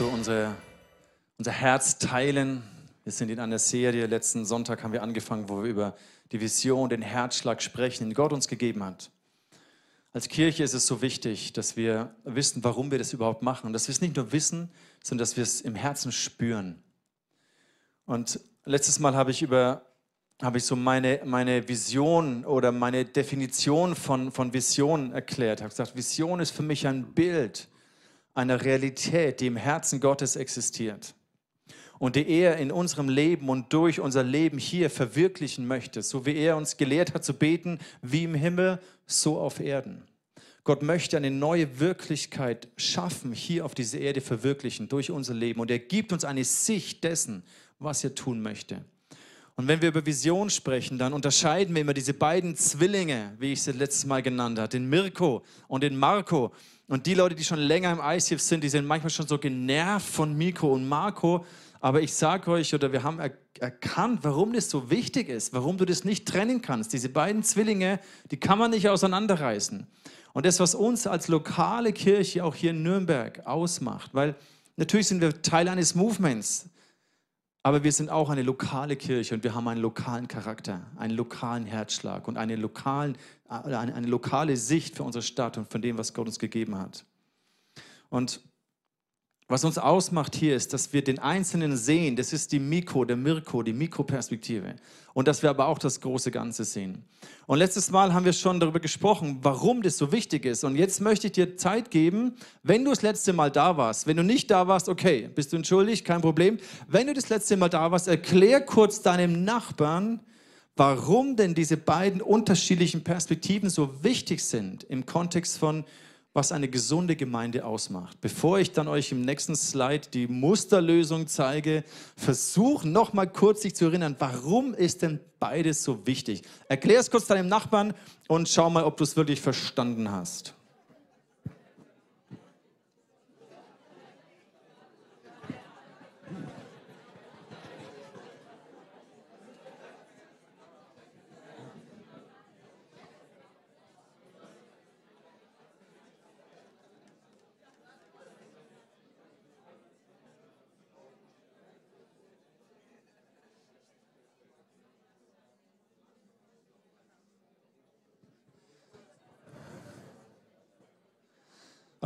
so unser, unser Herz teilen. Wir sind in einer Serie. Letzten Sonntag haben wir angefangen, wo wir über die Vision, den Herzschlag sprechen, den Gott uns gegeben hat. Als Kirche ist es so wichtig, dass wir wissen, warum wir das überhaupt machen. Und dass wir es nicht nur wissen, sondern dass wir es im Herzen spüren. Und letztes Mal habe ich über habe ich so meine, meine Vision oder meine Definition von, von Vision erklärt. Ich habe gesagt, Vision ist für mich ein Bild einer Realität, die im Herzen Gottes existiert und die er in unserem Leben und durch unser Leben hier verwirklichen möchte, so wie er uns gelehrt hat zu beten, wie im Himmel, so auf Erden. Gott möchte eine neue Wirklichkeit schaffen, hier auf dieser Erde verwirklichen durch unser Leben und er gibt uns eine Sicht dessen, was er tun möchte. Und wenn wir über Vision sprechen, dann unterscheiden wir immer diese beiden Zwillinge, wie ich sie letztes Mal genannt habe, den Mirko und den Marco. Und die Leute, die schon länger im ICF sind, die sind manchmal schon so genervt von Mikro und Marco. Aber ich sage euch, oder wir haben er erkannt, warum das so wichtig ist, warum du das nicht trennen kannst. Diese beiden Zwillinge, die kann man nicht auseinanderreißen. Und das, was uns als lokale Kirche auch hier in Nürnberg ausmacht, weil natürlich sind wir Teil eines Movements, aber wir sind auch eine lokale Kirche und wir haben einen lokalen Charakter, einen lokalen Herzschlag und eine, lokalen, eine, eine lokale Sicht für unsere Stadt und von dem, was Gott uns gegeben hat. Und was uns ausmacht hier ist, dass wir den Einzelnen sehen, das ist die Mikro, der Mirko, die Mikroperspektive. Und dass wir aber auch das große Ganze sehen. Und letztes Mal haben wir schon darüber gesprochen, warum das so wichtig ist. Und jetzt möchte ich dir Zeit geben, wenn du das letzte Mal da warst. Wenn du nicht da warst, okay, bist du entschuldigt, kein Problem. Wenn du das letzte Mal da warst, erklär kurz deinem Nachbarn, warum denn diese beiden unterschiedlichen Perspektiven so wichtig sind im Kontext von was eine gesunde Gemeinde ausmacht. Bevor ich dann euch im nächsten Slide die Musterlösung zeige, versuch noch mal kurz sich zu erinnern, warum ist denn beides so wichtig? Erklär es kurz deinem Nachbarn und schau mal, ob du es wirklich verstanden hast.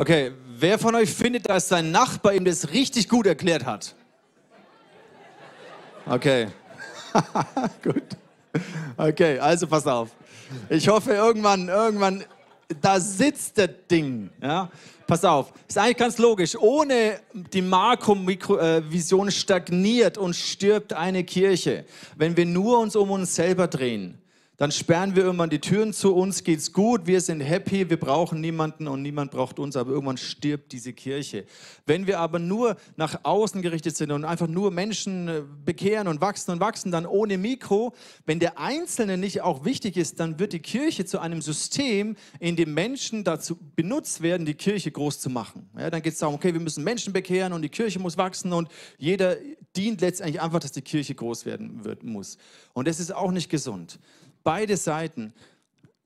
Okay, wer von euch findet, dass sein Nachbar ihm das richtig gut erklärt hat? Okay, gut. Okay, also pass auf. Ich hoffe, irgendwann, irgendwann, da sitzt das Ding. Ja? Pass auf, ist eigentlich ganz logisch. Ohne die Makrovision stagniert und stirbt eine Kirche. Wenn wir nur uns um uns selber drehen, dann sperren wir irgendwann die Türen zu, uns geht's gut, wir sind happy, wir brauchen niemanden und niemand braucht uns, aber irgendwann stirbt diese Kirche. Wenn wir aber nur nach außen gerichtet sind und einfach nur Menschen äh, bekehren und wachsen und wachsen, dann ohne Mikro, wenn der Einzelne nicht auch wichtig ist, dann wird die Kirche zu einem System, in dem Menschen dazu benutzt werden, die Kirche groß zu machen. Ja, dann geht es darum, okay, wir müssen Menschen bekehren und die Kirche muss wachsen und jeder dient letztendlich einfach, dass die Kirche groß werden wird, muss. Und das ist auch nicht gesund. Beide Seiten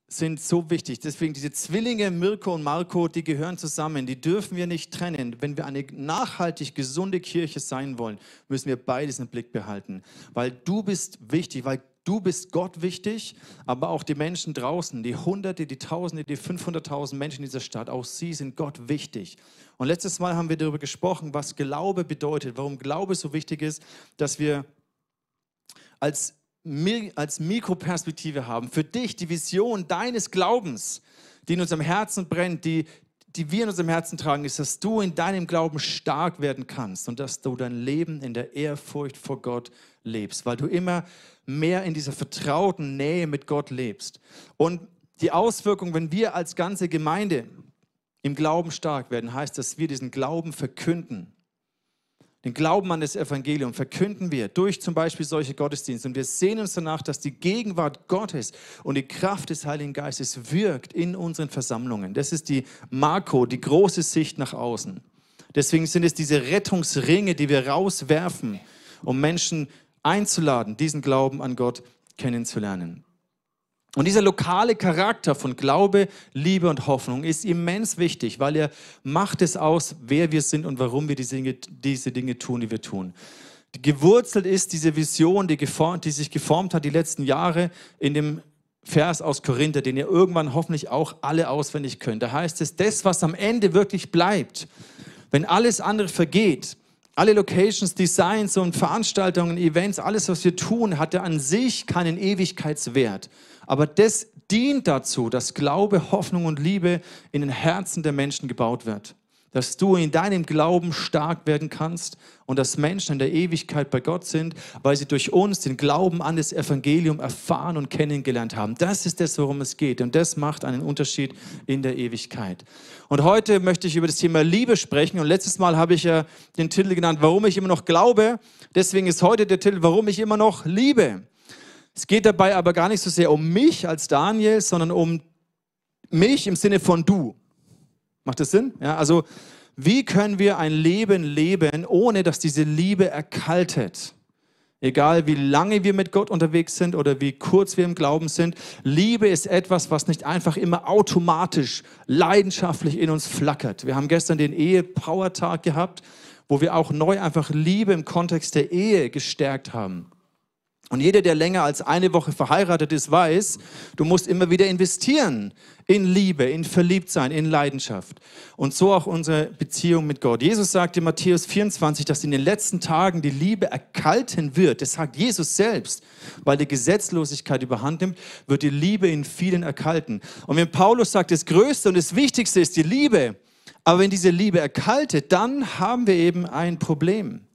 sind so wichtig. Deswegen diese Zwillinge Mirko und Marco, die gehören zusammen. Die dürfen wir nicht trennen. Wenn wir eine nachhaltig gesunde Kirche sein wollen, müssen wir beides im Blick behalten. Weil du bist wichtig, weil du bist Gott wichtig, aber auch die Menschen draußen, die Hunderte, die Tausende, die 500.000 Menschen in dieser Stadt, auch sie sind Gott wichtig. Und letztes Mal haben wir darüber gesprochen, was Glaube bedeutet, warum Glaube so wichtig ist, dass wir als als Mikroperspektive haben, für dich die Vision deines Glaubens, die in unserem Herzen brennt, die, die wir in unserem Herzen tragen, ist, dass du in deinem Glauben stark werden kannst und dass du dein Leben in der Ehrfurcht vor Gott lebst, weil du immer mehr in dieser vertrauten Nähe mit Gott lebst. Und die Auswirkung, wenn wir als ganze Gemeinde im Glauben stark werden, heißt, dass wir diesen Glauben verkünden den Glauben an das Evangelium verkünden wir durch zum Beispiel solche Gottesdienste. Und wir sehen uns danach, dass die Gegenwart Gottes und die Kraft des Heiligen Geistes wirkt in unseren Versammlungen. Das ist die Marco, die große Sicht nach außen. Deswegen sind es diese Rettungsringe, die wir rauswerfen, um Menschen einzuladen, diesen Glauben an Gott kennenzulernen. Und dieser lokale Charakter von Glaube, Liebe und Hoffnung ist immens wichtig, weil er macht es aus, wer wir sind und warum wir diese Dinge, diese Dinge tun, die wir tun. Gewurzelt ist diese Vision, die, geformt, die sich geformt hat die letzten Jahre in dem Vers aus Korinther, den ihr irgendwann hoffentlich auch alle auswendig könnt. Da heißt es, das, was am Ende wirklich bleibt, wenn alles andere vergeht, alle Locations, Designs und Veranstaltungen, Events, alles, was wir tun, hat ja an sich keinen Ewigkeitswert. Aber das dient dazu, dass Glaube, Hoffnung und Liebe in den Herzen der Menschen gebaut wird. Dass du in deinem Glauben stark werden kannst und dass Menschen in der Ewigkeit bei Gott sind, weil sie durch uns den Glauben an das Evangelium erfahren und kennengelernt haben. Das ist das, worum es geht. Und das macht einen Unterschied in der Ewigkeit. Und heute möchte ich über das Thema Liebe sprechen. Und letztes Mal habe ich ja den Titel genannt, warum ich immer noch glaube. Deswegen ist heute der Titel, warum ich immer noch liebe. Es geht dabei aber gar nicht so sehr um mich als Daniel, sondern um mich im Sinne von du. Macht das Sinn? Ja, also wie können wir ein Leben leben, ohne dass diese Liebe erkaltet? Egal wie lange wir mit Gott unterwegs sind oder wie kurz wir im Glauben sind, Liebe ist etwas, was nicht einfach immer automatisch, leidenschaftlich in uns flackert. Wir haben gestern den Ehe-Power-Tag gehabt, wo wir auch neu einfach Liebe im Kontext der Ehe gestärkt haben. Und jeder, der länger als eine Woche verheiratet ist, weiß, du musst immer wieder investieren in Liebe, in Verliebtsein, in Leidenschaft. Und so auch unsere Beziehung mit Gott. Jesus sagt in Matthäus 24, dass in den letzten Tagen die Liebe erkalten wird. Das sagt Jesus selbst. Weil die Gesetzlosigkeit überhand nimmt, wird die Liebe in vielen erkalten. Und wenn Paulus sagt, das Größte und das Wichtigste ist die Liebe, aber wenn diese Liebe erkaltet, dann haben wir eben ein Problem.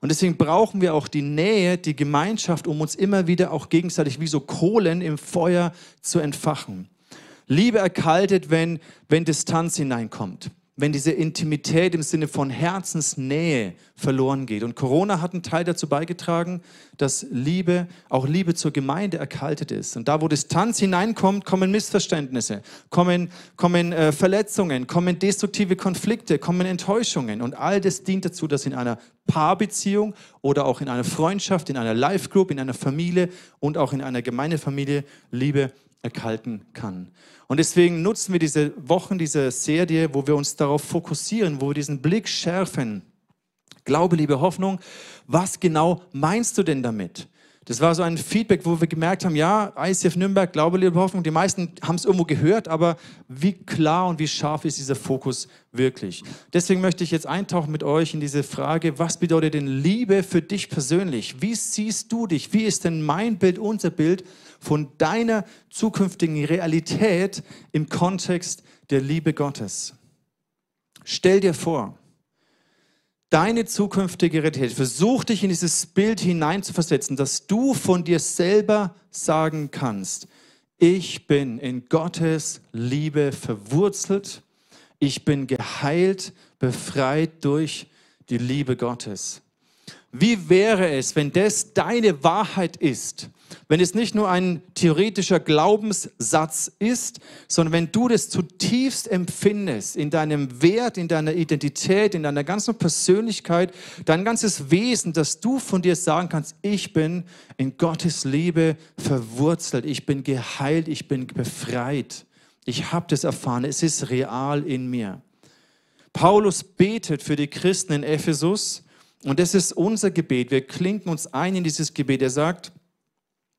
Und deswegen brauchen wir auch die Nähe, die Gemeinschaft, um uns immer wieder auch gegenseitig wie so Kohlen im Feuer zu entfachen. Liebe erkaltet, wenn, wenn Distanz hineinkommt wenn diese Intimität im Sinne von Herzensnähe verloren geht. Und Corona hat einen Teil dazu beigetragen, dass Liebe, auch Liebe zur Gemeinde erkaltet ist. Und da, wo Distanz hineinkommt, kommen Missverständnisse, kommen, kommen äh, Verletzungen, kommen destruktive Konflikte, kommen Enttäuschungen. Und all das dient dazu, dass in einer Paarbeziehung oder auch in einer Freundschaft, in einer Life-Group, in einer Familie und auch in einer Gemeindefamilie Liebe erkalten kann. Und deswegen nutzen wir diese Wochen, diese Serie, wo wir uns darauf fokussieren, wo wir diesen Blick schärfen. Glaube, Liebe, Hoffnung. Was genau meinst du denn damit? Das war so ein Feedback, wo wir gemerkt haben, ja, ICF Nürnberg, Glaube, Liebe, Hoffnung, die meisten haben es irgendwo gehört, aber wie klar und wie scharf ist dieser Fokus wirklich? Deswegen möchte ich jetzt eintauchen mit euch in diese Frage, was bedeutet denn Liebe für dich persönlich? Wie siehst du dich? Wie ist denn mein Bild, unser Bild von deiner zukünftigen Realität im Kontext der Liebe Gottes? Stell dir vor, deine zukünftige Realität. Versuch dich in dieses Bild hineinzuversetzen, dass du von dir selber sagen kannst, ich bin in Gottes Liebe verwurzelt, ich bin geheilt, befreit durch die Liebe Gottes. Wie wäre es, wenn das deine Wahrheit ist? Wenn es nicht nur ein theoretischer Glaubenssatz ist, sondern wenn du das zutiefst empfindest in deinem Wert, in deiner Identität, in deiner ganzen Persönlichkeit, dein ganzes Wesen, dass du von dir sagen kannst, ich bin in Gottes Liebe verwurzelt, ich bin geheilt, ich bin befreit. Ich habe das erfahren, es ist real in mir. Paulus betet für die Christen in Ephesus und das ist unser Gebet. Wir klinken uns ein in dieses Gebet. Er sagt,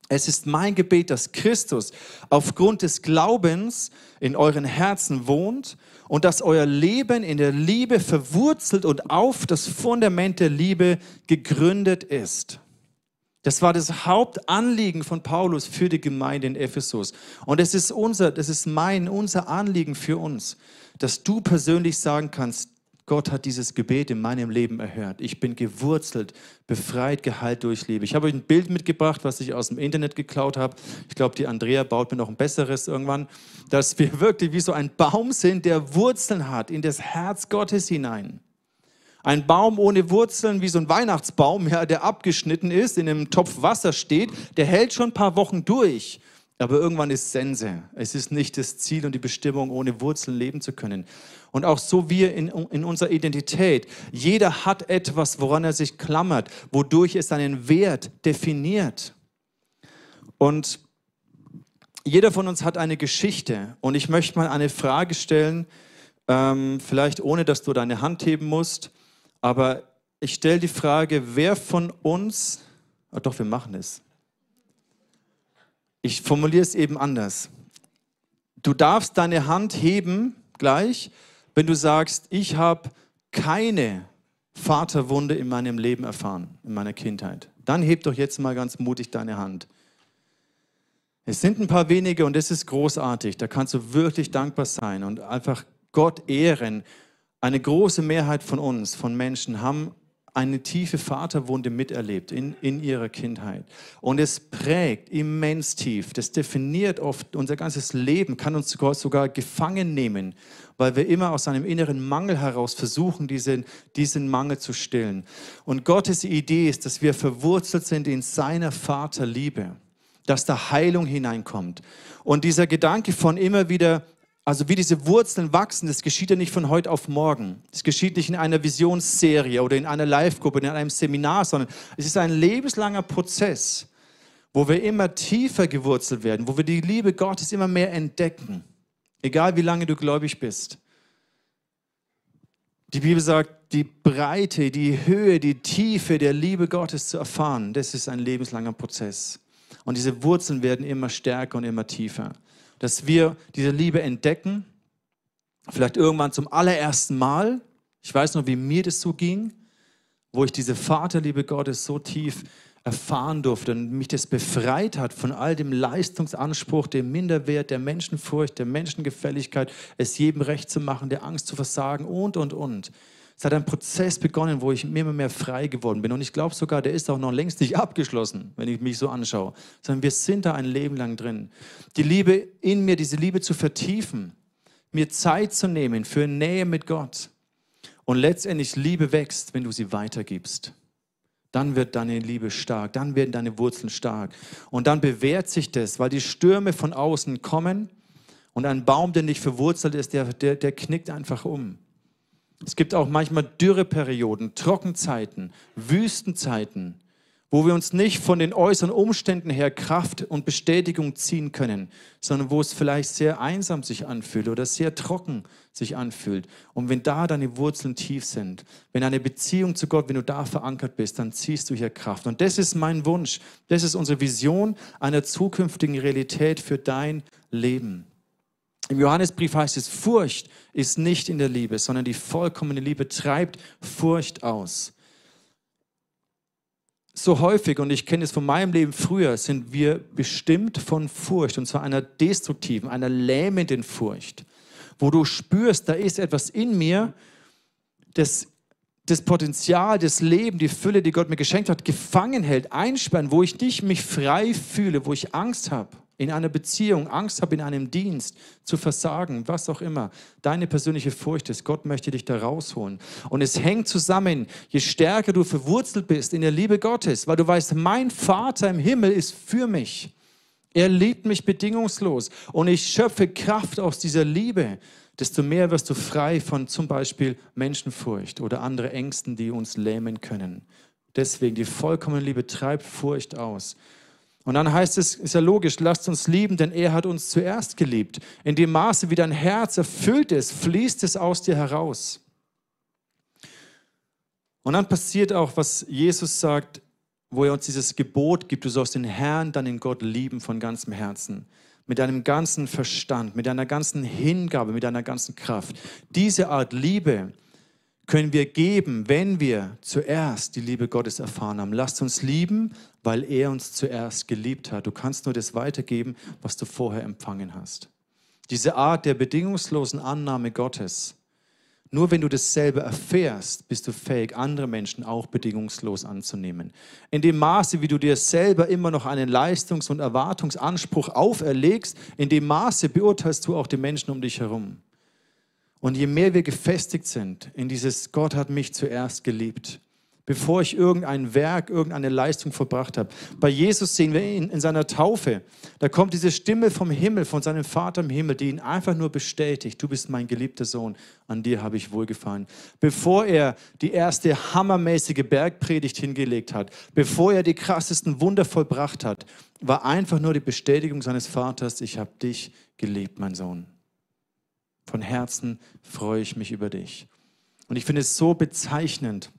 es ist mein Gebet, dass Christus aufgrund des Glaubens in euren Herzen wohnt und dass euer Leben in der Liebe verwurzelt und auf das Fundament der Liebe gegründet ist. Das war das Hauptanliegen von Paulus für die Gemeinde in Ephesus. Und es ist unser, das ist mein, unser Anliegen für uns, dass du persönlich sagen kannst, Gott hat dieses Gebet in meinem Leben erhört. Ich bin gewurzelt, befreit, geheilt durch Liebe. Ich habe euch ein Bild mitgebracht, was ich aus dem Internet geklaut habe. Ich glaube, die Andrea baut mir noch ein besseres irgendwann, dass wir wirklich wie so ein Baum sind, der Wurzeln hat in das Herz Gottes hinein. Ein Baum ohne Wurzeln, wie so ein Weihnachtsbaum, ja, der abgeschnitten ist, in einem Topf Wasser steht, der hält schon ein paar Wochen durch. Aber irgendwann ist Sense. Es ist nicht das Ziel und die Bestimmung, ohne Wurzeln leben zu können. Und auch so wir in, in unserer Identität. Jeder hat etwas, woran er sich klammert, wodurch es seinen Wert definiert. Und jeder von uns hat eine Geschichte und ich möchte mal eine Frage stellen, ähm, vielleicht ohne dass du deine Hand heben musst, aber ich stelle die Frage, wer von uns, oh doch, wir machen es. Ich formuliere es eben anders. Du darfst deine Hand heben gleich, wenn du sagst, ich habe keine Vaterwunde in meinem Leben erfahren, in meiner Kindheit. Dann heb doch jetzt mal ganz mutig deine Hand. Es sind ein paar wenige und das ist großartig. Da kannst du wirklich dankbar sein und einfach Gott ehren. Eine große Mehrheit von uns, von Menschen, haben eine tiefe Vaterwunde miterlebt in, in ihrer Kindheit. Und es prägt immens tief. Das definiert oft unser ganzes Leben, kann uns sogar, sogar gefangen nehmen, weil wir immer aus einem inneren Mangel heraus versuchen, diesen, diesen Mangel zu stillen. Und Gottes Idee ist, dass wir verwurzelt sind in seiner Vaterliebe, dass da Heilung hineinkommt. Und dieser Gedanke von immer wieder also wie diese Wurzeln wachsen, das geschieht ja nicht von heute auf morgen. Es geschieht nicht in einer Visionsserie oder in einer Live-Gruppe, in einem Seminar, sondern es ist ein lebenslanger Prozess, wo wir immer tiefer gewurzelt werden, wo wir die Liebe Gottes immer mehr entdecken, egal wie lange du gläubig bist. Die Bibel sagt, die Breite, die Höhe, die Tiefe der Liebe Gottes zu erfahren, das ist ein lebenslanger Prozess. Und diese Wurzeln werden immer stärker und immer tiefer dass wir diese Liebe entdecken, vielleicht irgendwann zum allerersten Mal. Ich weiß noch, wie mir das so ging, wo ich diese Vaterliebe Gottes so tief erfahren durfte und mich das befreit hat von all dem Leistungsanspruch, dem Minderwert, der Menschenfurcht, der Menschengefälligkeit, es jedem recht zu machen, der Angst zu versagen und, und, und. Es hat ein Prozess begonnen, wo ich immer mehr frei geworden bin. Und ich glaube sogar, der ist auch noch längst nicht abgeschlossen, wenn ich mich so anschaue. Sondern wir sind da ein Leben lang drin. Die Liebe in mir, diese Liebe zu vertiefen, mir Zeit zu nehmen für Nähe mit Gott. Und letztendlich Liebe wächst, wenn du sie weitergibst. Dann wird deine Liebe stark, dann werden deine Wurzeln stark. Und dann bewährt sich das, weil die Stürme von außen kommen und ein Baum, der nicht verwurzelt ist, der, der, der knickt einfach um. Es gibt auch manchmal Dürreperioden, Trockenzeiten, Wüstenzeiten, wo wir uns nicht von den äußeren Umständen her Kraft und Bestätigung ziehen können, sondern wo es vielleicht sehr einsam sich anfühlt oder sehr trocken sich anfühlt. Und wenn da deine Wurzeln tief sind, wenn eine Beziehung zu Gott, wenn du da verankert bist, dann ziehst du hier Kraft. Und das ist mein Wunsch, das ist unsere Vision einer zukünftigen Realität für dein Leben. Im Johannesbrief heißt es, Furcht ist nicht in der Liebe, sondern die vollkommene Liebe treibt Furcht aus. So häufig, und ich kenne es von meinem Leben früher, sind wir bestimmt von Furcht, und zwar einer destruktiven, einer lähmenden Furcht, wo du spürst, da ist etwas in mir, das das Potenzial, das Leben, die Fülle, die Gott mir geschenkt hat, gefangen hält, einsperren, wo ich nicht mich frei fühle, wo ich Angst habe in einer Beziehung, Angst habe in einem Dienst, zu versagen, was auch immer, deine persönliche Furcht ist, Gott möchte dich da rausholen. Und es hängt zusammen, je stärker du verwurzelt bist in der Liebe Gottes, weil du weißt, mein Vater im Himmel ist für mich. Er liebt mich bedingungslos und ich schöpfe Kraft aus dieser Liebe, desto mehr wirst du frei von zum Beispiel Menschenfurcht oder andere Ängsten, die uns lähmen können. Deswegen, die vollkommene Liebe treibt Furcht aus. Und dann heißt es, ist ja logisch, lasst uns lieben, denn er hat uns zuerst geliebt. In dem Maße, wie dein Herz erfüllt ist, fließt es aus dir heraus. Und dann passiert auch, was Jesus sagt, wo er uns dieses Gebot gibt, du sollst den Herrn, deinen Gott lieben von ganzem Herzen, mit deinem ganzen Verstand, mit deiner ganzen Hingabe, mit deiner ganzen Kraft. Diese Art Liebe können wir geben, wenn wir zuerst die Liebe Gottes erfahren haben. Lasst uns lieben, weil er uns zuerst geliebt hat. Du kannst nur das weitergeben, was du vorher empfangen hast. Diese Art der bedingungslosen Annahme Gottes, nur wenn du das selber erfährst, bist du fähig, andere Menschen auch bedingungslos anzunehmen. In dem Maße, wie du dir selber immer noch einen Leistungs- und Erwartungsanspruch auferlegst, in dem Maße beurteilst du auch die Menschen um dich herum. Und je mehr wir gefestigt sind in dieses Gott hat mich zuerst geliebt, bevor ich irgendein Werk, irgendeine Leistung vollbracht habe. Bei Jesus sehen wir ihn in seiner Taufe. Da kommt diese Stimme vom Himmel, von seinem Vater im Himmel, die ihn einfach nur bestätigt. Du bist mein geliebter Sohn, an dir habe ich wohlgefallen. Bevor er die erste hammermäßige Bergpredigt hingelegt hat, bevor er die krassesten Wunder vollbracht hat, war einfach nur die Bestätigung seines Vaters, ich habe dich geliebt, mein Sohn. Von Herzen freue ich mich über dich. Und ich finde es so bezeichnend,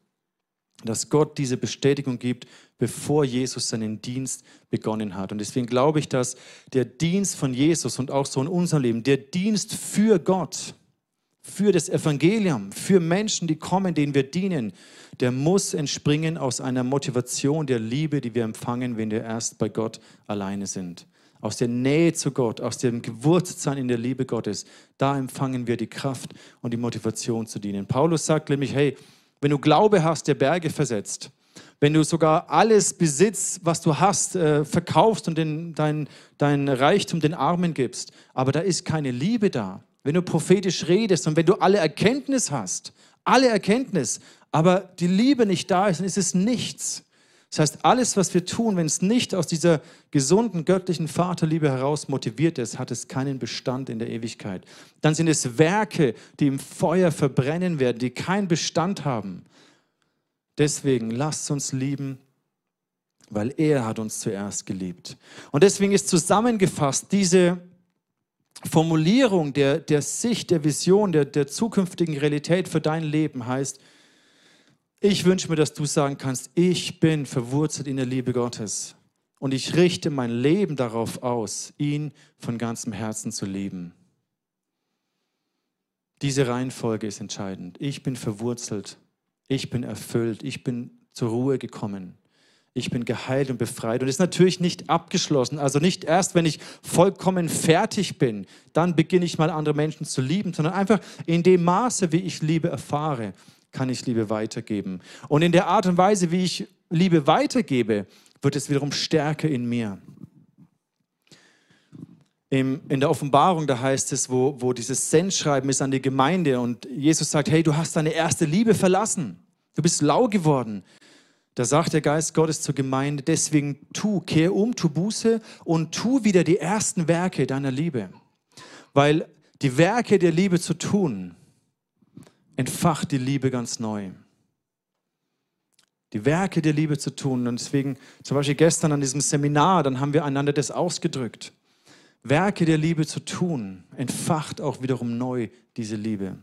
dass Gott diese Bestätigung gibt, bevor Jesus seinen Dienst begonnen hat. Und deswegen glaube ich, dass der Dienst von Jesus und auch so in unserem Leben, der Dienst für Gott, für das Evangelium, für Menschen, die kommen, denen wir dienen, der muss entspringen aus einer Motivation der Liebe, die wir empfangen, wenn wir erst bei Gott alleine sind. Aus der Nähe zu Gott, aus dem Gewurztsein in der Liebe Gottes, da empfangen wir die Kraft und die Motivation zu dienen. Paulus sagt nämlich, hey, wenn du Glaube hast, der Berge versetzt, wenn du sogar alles Besitz, was du hast, äh, verkaufst und den, dein, dein Reichtum den Armen gibst, aber da ist keine Liebe da, wenn du prophetisch redest und wenn du alle Erkenntnis hast, alle Erkenntnis, aber die Liebe nicht da ist, dann ist es nichts. Das heißt, alles, was wir tun, wenn es nicht aus dieser gesunden göttlichen Vaterliebe heraus motiviert ist, hat es keinen Bestand in der Ewigkeit. Dann sind es Werke, die im Feuer verbrennen werden, die keinen Bestand haben. Deswegen lasst uns lieben, weil er hat uns zuerst geliebt. Und deswegen ist zusammengefasst diese Formulierung der, der Sicht, der Vision, der, der zukünftigen Realität für dein Leben heißt, ich wünsche mir, dass du sagen kannst, ich bin verwurzelt in der Liebe Gottes und ich richte mein Leben darauf aus, ihn von ganzem Herzen zu lieben. Diese Reihenfolge ist entscheidend. Ich bin verwurzelt, ich bin erfüllt, ich bin zur Ruhe gekommen. Ich bin geheilt und befreit. Und ist natürlich nicht abgeschlossen. Also nicht erst, wenn ich vollkommen fertig bin, dann beginne ich mal andere Menschen zu lieben, sondern einfach in dem Maße, wie ich Liebe erfahre, kann ich Liebe weitergeben. Und in der Art und Weise, wie ich Liebe weitergebe, wird es wiederum stärker in mir. in der Offenbarung, da heißt es, wo, wo dieses Sendschreiben ist an die Gemeinde und Jesus sagt, hey, du hast deine erste Liebe verlassen. Du bist lau geworden. Da sagt der Geist Gottes zur Gemeinde, deswegen tu, kehr um, tu Buße und tu wieder die ersten Werke deiner Liebe. Weil die Werke der Liebe zu tun, entfacht die Liebe ganz neu. Die Werke der Liebe zu tun. Und deswegen, zum Beispiel gestern an diesem Seminar, dann haben wir einander das ausgedrückt. Werke der Liebe zu tun, entfacht auch wiederum neu diese Liebe.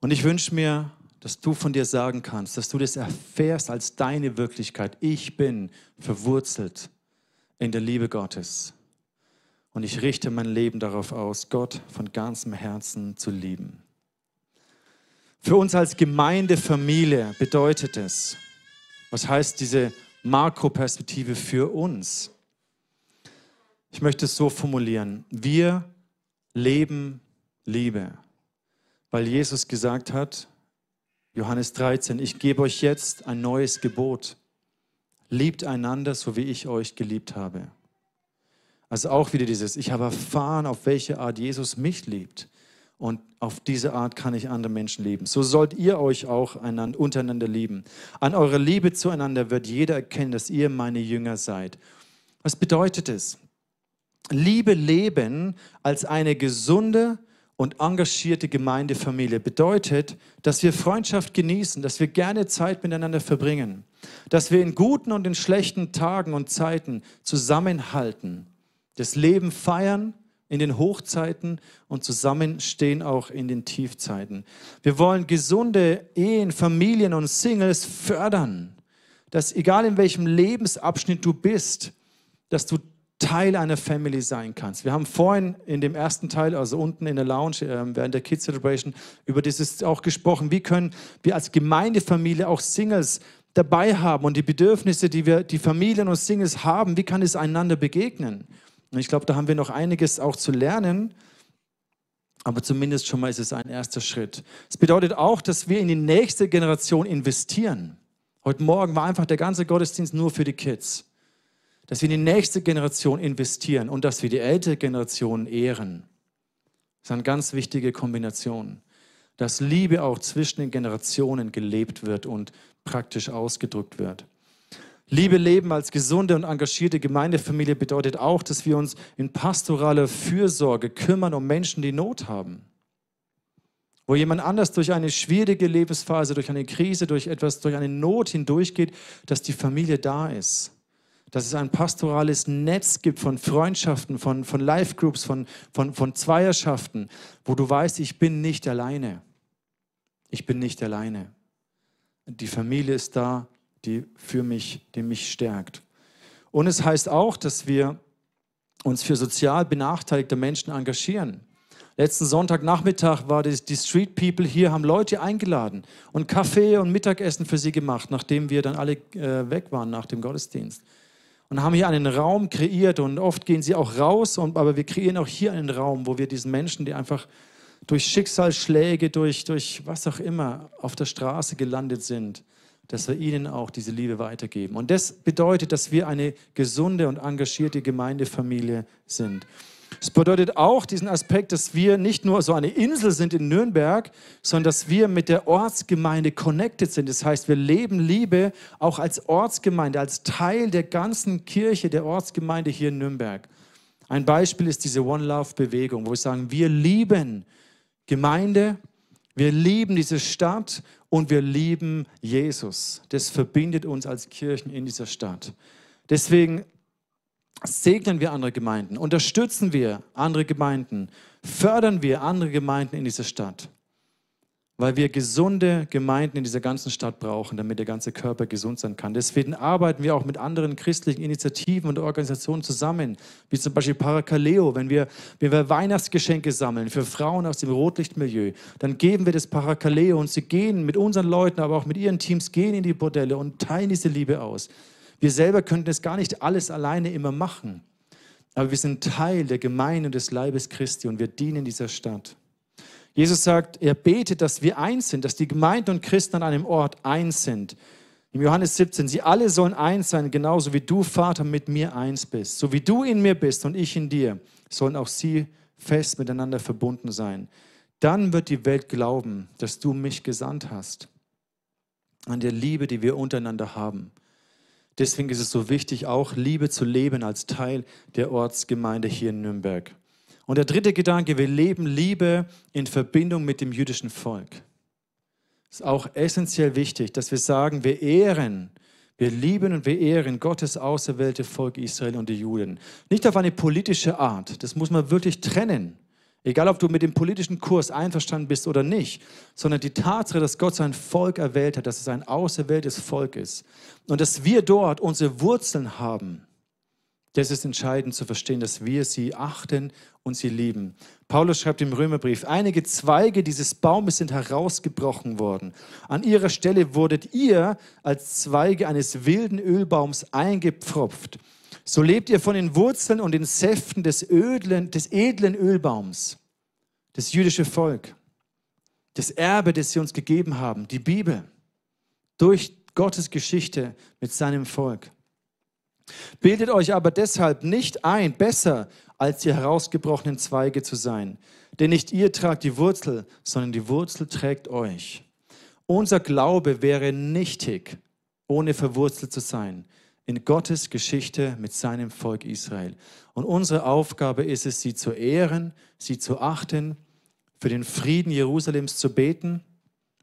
Und ich wünsche mir, dass du von dir sagen kannst, dass du das erfährst als deine Wirklichkeit. Ich bin verwurzelt in der Liebe Gottes. Und ich richte mein Leben darauf aus, Gott von ganzem Herzen zu lieben. Für uns als Gemeindefamilie bedeutet es, was heißt diese Makroperspektive für uns? Ich möchte es so formulieren. Wir leben Liebe, weil Jesus gesagt hat, Johannes 13, ich gebe euch jetzt ein neues Gebot. Liebt einander, so wie ich euch geliebt habe. Also auch wieder dieses, ich habe erfahren, auf welche Art Jesus mich liebt. Und auf diese Art kann ich andere Menschen lieben. So sollt ihr euch auch einander, untereinander lieben. An eurer Liebe zueinander wird jeder erkennen, dass ihr meine Jünger seid. Was bedeutet es? Liebe leben als eine gesunde und engagierte Gemeindefamilie bedeutet, dass wir Freundschaft genießen, dass wir gerne Zeit miteinander verbringen, dass wir in guten und in schlechten Tagen und Zeiten zusammenhalten, das Leben feiern in den Hochzeiten und zusammenstehen auch in den Tiefzeiten. Wir wollen gesunde Ehen, Familien und Singles fördern, dass egal in welchem Lebensabschnitt du bist, dass du Teil einer Family sein kannst. Wir haben vorhin in dem ersten Teil, also unten in der Lounge äh, während der Kids Celebration, über dieses auch gesprochen. Wie können wir als Gemeindefamilie auch Singles dabei haben und die Bedürfnisse, die wir, die Familien und Singles haben, wie kann es einander begegnen? Und ich glaube, da haben wir noch einiges auch zu lernen. Aber zumindest schon mal ist es ein erster Schritt. Es bedeutet auch, dass wir in die nächste Generation investieren. Heute Morgen war einfach der ganze Gottesdienst nur für die Kids. Dass wir in die nächste Generation investieren und dass wir die ältere Generation ehren. Das ist eine ganz wichtige Kombination. dass Liebe auch zwischen den Generationen gelebt wird und praktisch ausgedrückt wird. Liebe leben als gesunde und engagierte Gemeindefamilie bedeutet auch, dass wir uns in pastoraler Fürsorge kümmern um Menschen, die Not haben. Wo jemand anders durch eine schwierige Lebensphase, durch eine Krise, durch etwas, durch eine Not hindurchgeht, dass die Familie da ist. Dass es ein pastorales Netz gibt von Freundschaften, von, von Life-Groups, von, von, von Zweierschaften, wo du weißt, ich bin nicht alleine. Ich bin nicht alleine. Die Familie ist da, die für mich, die mich stärkt. Und es heißt auch, dass wir uns für sozial benachteiligte Menschen engagieren. Letzten Sonntagnachmittag war das, die Street People hier, haben Leute eingeladen und Kaffee und Mittagessen für sie gemacht, nachdem wir dann alle äh, weg waren nach dem Gottesdienst. Und haben hier einen Raum kreiert und oft gehen sie auch raus, und, aber wir kreieren auch hier einen Raum, wo wir diesen Menschen, die einfach durch Schicksalsschläge, durch, durch was auch immer auf der Straße gelandet sind, dass wir ihnen auch diese Liebe weitergeben. Und das bedeutet, dass wir eine gesunde und engagierte Gemeindefamilie sind. Es bedeutet auch diesen Aspekt, dass wir nicht nur so eine Insel sind in Nürnberg, sondern dass wir mit der Ortsgemeinde connected sind. Das heißt, wir leben Liebe auch als Ortsgemeinde, als Teil der ganzen Kirche der Ortsgemeinde hier in Nürnberg. Ein Beispiel ist diese One Love Bewegung, wo wir sagen, wir lieben Gemeinde, wir lieben diese Stadt und wir lieben Jesus. Das verbindet uns als Kirchen in dieser Stadt. Deswegen segnen wir andere Gemeinden, unterstützen wir andere Gemeinden, fördern wir andere Gemeinden in dieser Stadt, weil wir gesunde Gemeinden in dieser ganzen Stadt brauchen, damit der ganze Körper gesund sein kann. Deswegen arbeiten wir auch mit anderen christlichen Initiativen und Organisationen zusammen, wie zum Beispiel Parakaleo. Wenn wir, wenn wir Weihnachtsgeschenke sammeln für Frauen aus dem Rotlichtmilieu, dann geben wir das Parakaleo und sie gehen mit unseren Leuten, aber auch mit ihren Teams, gehen in die Bordelle und teilen diese Liebe aus. Wir selber könnten es gar nicht alles alleine immer machen. Aber wir sind Teil der Gemeinde und des Leibes Christi und wir dienen dieser Stadt. Jesus sagt, er betet, dass wir eins sind, dass die Gemeinde und Christen an einem Ort eins sind. Im Johannes 17, sie alle sollen eins sein, genauso wie du, Vater, mit mir eins bist. So wie du in mir bist und ich in dir, sollen auch sie fest miteinander verbunden sein. Dann wird die Welt glauben, dass du mich gesandt hast. An der Liebe, die wir untereinander haben. Deswegen ist es so wichtig, auch Liebe zu leben als Teil der Ortsgemeinde hier in Nürnberg. Und der dritte Gedanke, wir leben Liebe in Verbindung mit dem jüdischen Volk. Es ist auch essentiell wichtig, dass wir sagen, wir ehren, wir lieben und wir ehren Gottes auserwählte Volk Israel und die Juden. Nicht auf eine politische Art, das muss man wirklich trennen. Egal, ob du mit dem politischen Kurs einverstanden bist oder nicht, sondern die Tatsache, dass Gott sein Volk erwählt hat, dass es ein auserwähltes Volk ist und dass wir dort unsere Wurzeln haben, das ist entscheidend zu verstehen, dass wir sie achten und sie lieben. Paulus schreibt im Römerbrief, einige Zweige dieses Baumes sind herausgebrochen worden. An ihrer Stelle wurdet ihr als Zweige eines wilden Ölbaums eingepfropft. So lebt ihr von den Wurzeln und den Säften des, ödlen, des edlen Ölbaums, das jüdische Volk, das Erbe, das sie uns gegeben haben, die Bibel, durch Gottes Geschichte mit seinem Volk. Bildet euch aber deshalb nicht ein, besser als die herausgebrochenen Zweige zu sein. Denn nicht ihr tragt die Wurzel, sondern die Wurzel trägt euch. Unser Glaube wäre nichtig, ohne verwurzelt zu sein in Gottes Geschichte mit seinem Volk Israel. Und unsere Aufgabe ist es, sie zu ehren, sie zu achten, für den Frieden Jerusalems zu beten,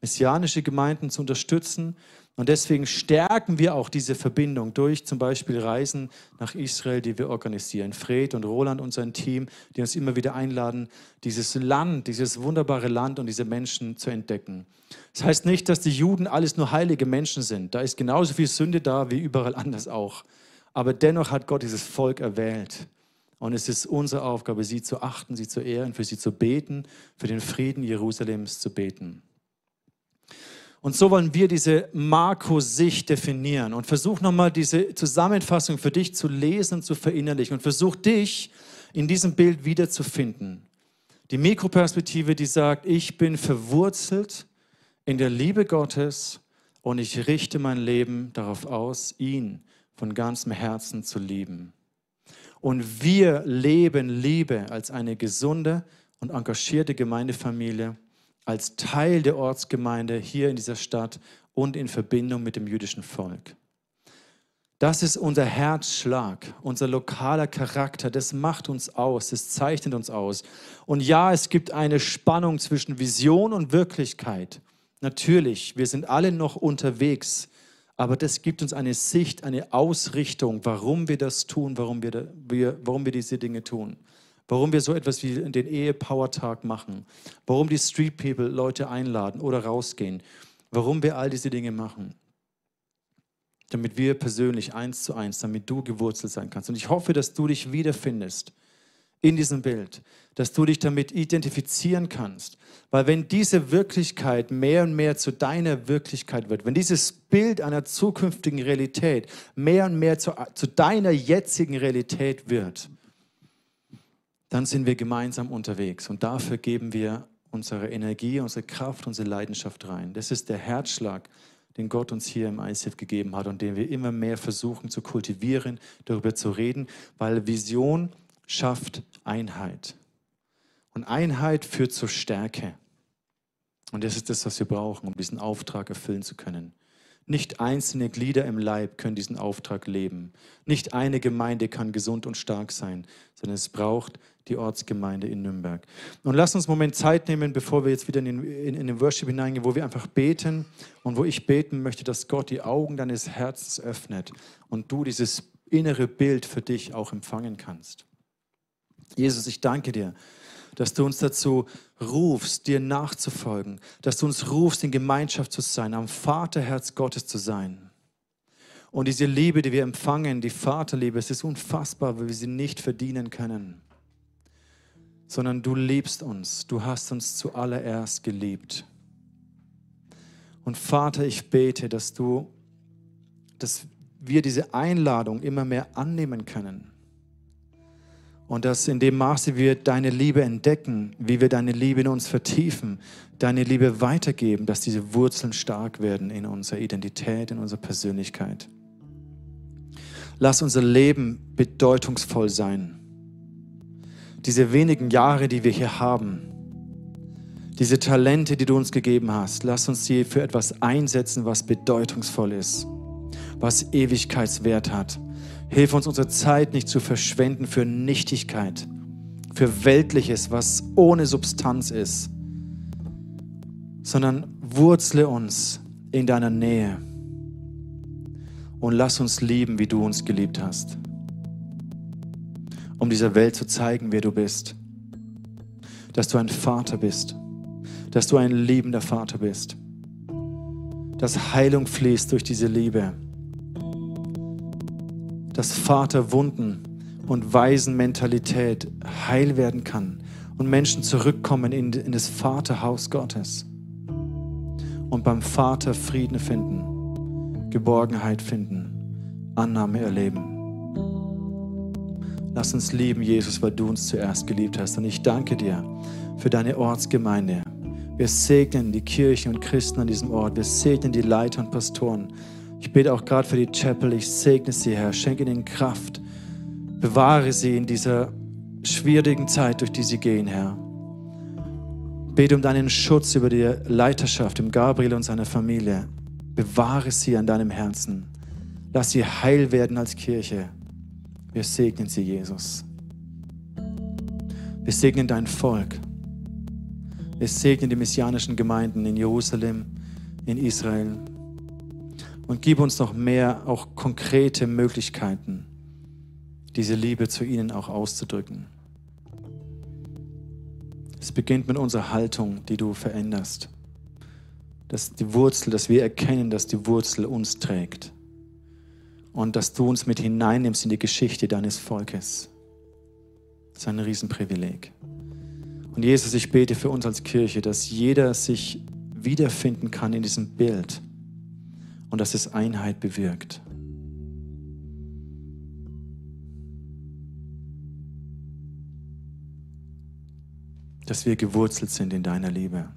messianische Gemeinden zu unterstützen. Und deswegen stärken wir auch diese Verbindung durch zum Beispiel Reisen nach Israel, die wir organisieren. Fred und Roland und sein Team, die uns immer wieder einladen, dieses Land, dieses wunderbare Land und diese Menschen zu entdecken. Das heißt nicht, dass die Juden alles nur heilige Menschen sind. Da ist genauso viel Sünde da wie überall anders auch. Aber dennoch hat Gott dieses Volk erwählt. Und es ist unsere Aufgabe, sie zu achten, sie zu ehren, für sie zu beten, für den Frieden Jerusalems zu beten. Und so wollen wir diese Marco-Sicht definieren und versuch nochmal diese Zusammenfassung für dich zu lesen und zu verinnerlichen und versuch dich in diesem Bild wiederzufinden. Die Mikroperspektive, die sagt, ich bin verwurzelt in der Liebe Gottes und ich richte mein Leben darauf aus, ihn von ganzem Herzen zu lieben. Und wir leben Liebe als eine gesunde und engagierte Gemeindefamilie als Teil der Ortsgemeinde hier in dieser Stadt und in Verbindung mit dem jüdischen Volk. Das ist unser Herzschlag, unser lokaler Charakter. Das macht uns aus, das zeichnet uns aus. Und ja, es gibt eine Spannung zwischen Vision und Wirklichkeit. Natürlich, wir sind alle noch unterwegs, aber das gibt uns eine Sicht, eine Ausrichtung, warum wir das tun, warum wir, warum wir diese Dinge tun. Warum wir so etwas wie den Ehe-Power-Tag machen. Warum die Street People Leute einladen oder rausgehen. Warum wir all diese Dinge machen damit wir persönlich eins zu eins, damit du gewurzelt sein kannst. Und ich hoffe, dass du dich wiederfindest in diesem Bild, dass du dich damit identifizieren kannst. Weil wenn diese Wirklichkeit mehr und mehr zu deiner Wirklichkeit wird, wenn dieses Bild einer zukünftigen Realität mehr und mehr zu, zu deiner jetzigen Realität wird, dann sind wir gemeinsam unterwegs. Und dafür geben wir unsere Energie, unsere Kraft, unsere Leidenschaft rein. Das ist der Herzschlag den Gott uns hier im ICF gegeben hat und den wir immer mehr versuchen zu kultivieren, darüber zu reden, weil Vision schafft Einheit. Und Einheit führt zur Stärke. Und das ist das, was wir brauchen, um diesen Auftrag erfüllen zu können. Nicht einzelne Glieder im Leib können diesen Auftrag leben. Nicht eine Gemeinde kann gesund und stark sein, sondern es braucht die Ortsgemeinde in Nürnberg. Und lass uns einen Moment Zeit nehmen, bevor wir jetzt wieder in den, in, in den Worship hineingehen, wo wir einfach beten und wo ich beten möchte, dass Gott die Augen deines Herzens öffnet und du dieses innere Bild für dich auch empfangen kannst. Jesus, ich danke dir dass du uns dazu rufst, dir nachzufolgen, dass du uns rufst, in Gemeinschaft zu sein, am Vaterherz Gottes zu sein. Und diese Liebe, die wir empfangen, die Vaterliebe, es ist unfassbar, weil wir sie nicht verdienen können, sondern du liebst uns, du hast uns zuallererst geliebt. Und Vater, ich bete, dass du, dass wir diese Einladung immer mehr annehmen können und dass in dem Maße wir deine Liebe entdecken, wie wir deine Liebe in uns vertiefen, deine Liebe weitergeben, dass diese Wurzeln stark werden in unserer Identität, in unserer Persönlichkeit. Lass unser Leben bedeutungsvoll sein. Diese wenigen Jahre, die wir hier haben, diese Talente, die du uns gegeben hast, lass uns sie für etwas einsetzen, was bedeutungsvoll ist, was Ewigkeitswert hat Hilf uns, unsere Zeit nicht zu verschwenden für Nichtigkeit, für Weltliches, was ohne Substanz ist, sondern wurzle uns in deiner Nähe und lass uns lieben, wie du uns geliebt hast, um dieser Welt zu zeigen, wer du bist, dass du ein Vater bist, dass du ein liebender Vater bist, dass Heilung fließt durch diese Liebe dass Vaterwunden und Waisenmentalität heil werden kann und Menschen zurückkommen in, in das Vaterhaus Gottes und beim Vater Frieden finden, Geborgenheit finden, Annahme erleben. Lass uns lieben, Jesus, weil du uns zuerst geliebt hast. Und ich danke dir für deine Ortsgemeinde. Wir segnen die Kirchen und Christen an diesem Ort. Wir segnen die Leiter und Pastoren. Ich bete auch gerade für die Chapel. Ich segne sie, Herr. Schenke ihnen Kraft. Bewahre sie in dieser schwierigen Zeit, durch die sie gehen, Herr. Bete um deinen Schutz über die Leiterschaft, im Gabriel und seiner Familie. Bewahre sie an deinem Herzen. Lass sie heil werden als Kirche. Wir segnen sie, Jesus. Wir segnen dein Volk. Wir segnen die messianischen Gemeinden in Jerusalem, in Israel, und gib uns noch mehr auch konkrete Möglichkeiten, diese Liebe zu ihnen auch auszudrücken. Es beginnt mit unserer Haltung, die du veränderst. Dass die Wurzel, dass wir erkennen, dass die Wurzel uns trägt. Und dass du uns mit hineinnimmst in die Geschichte deines Volkes. Das ist ein Riesenprivileg. Und Jesus, ich bete für uns als Kirche, dass jeder sich wiederfinden kann in diesem Bild und dass es Einheit bewirkt. Dass wir gewurzelt sind in deiner Liebe.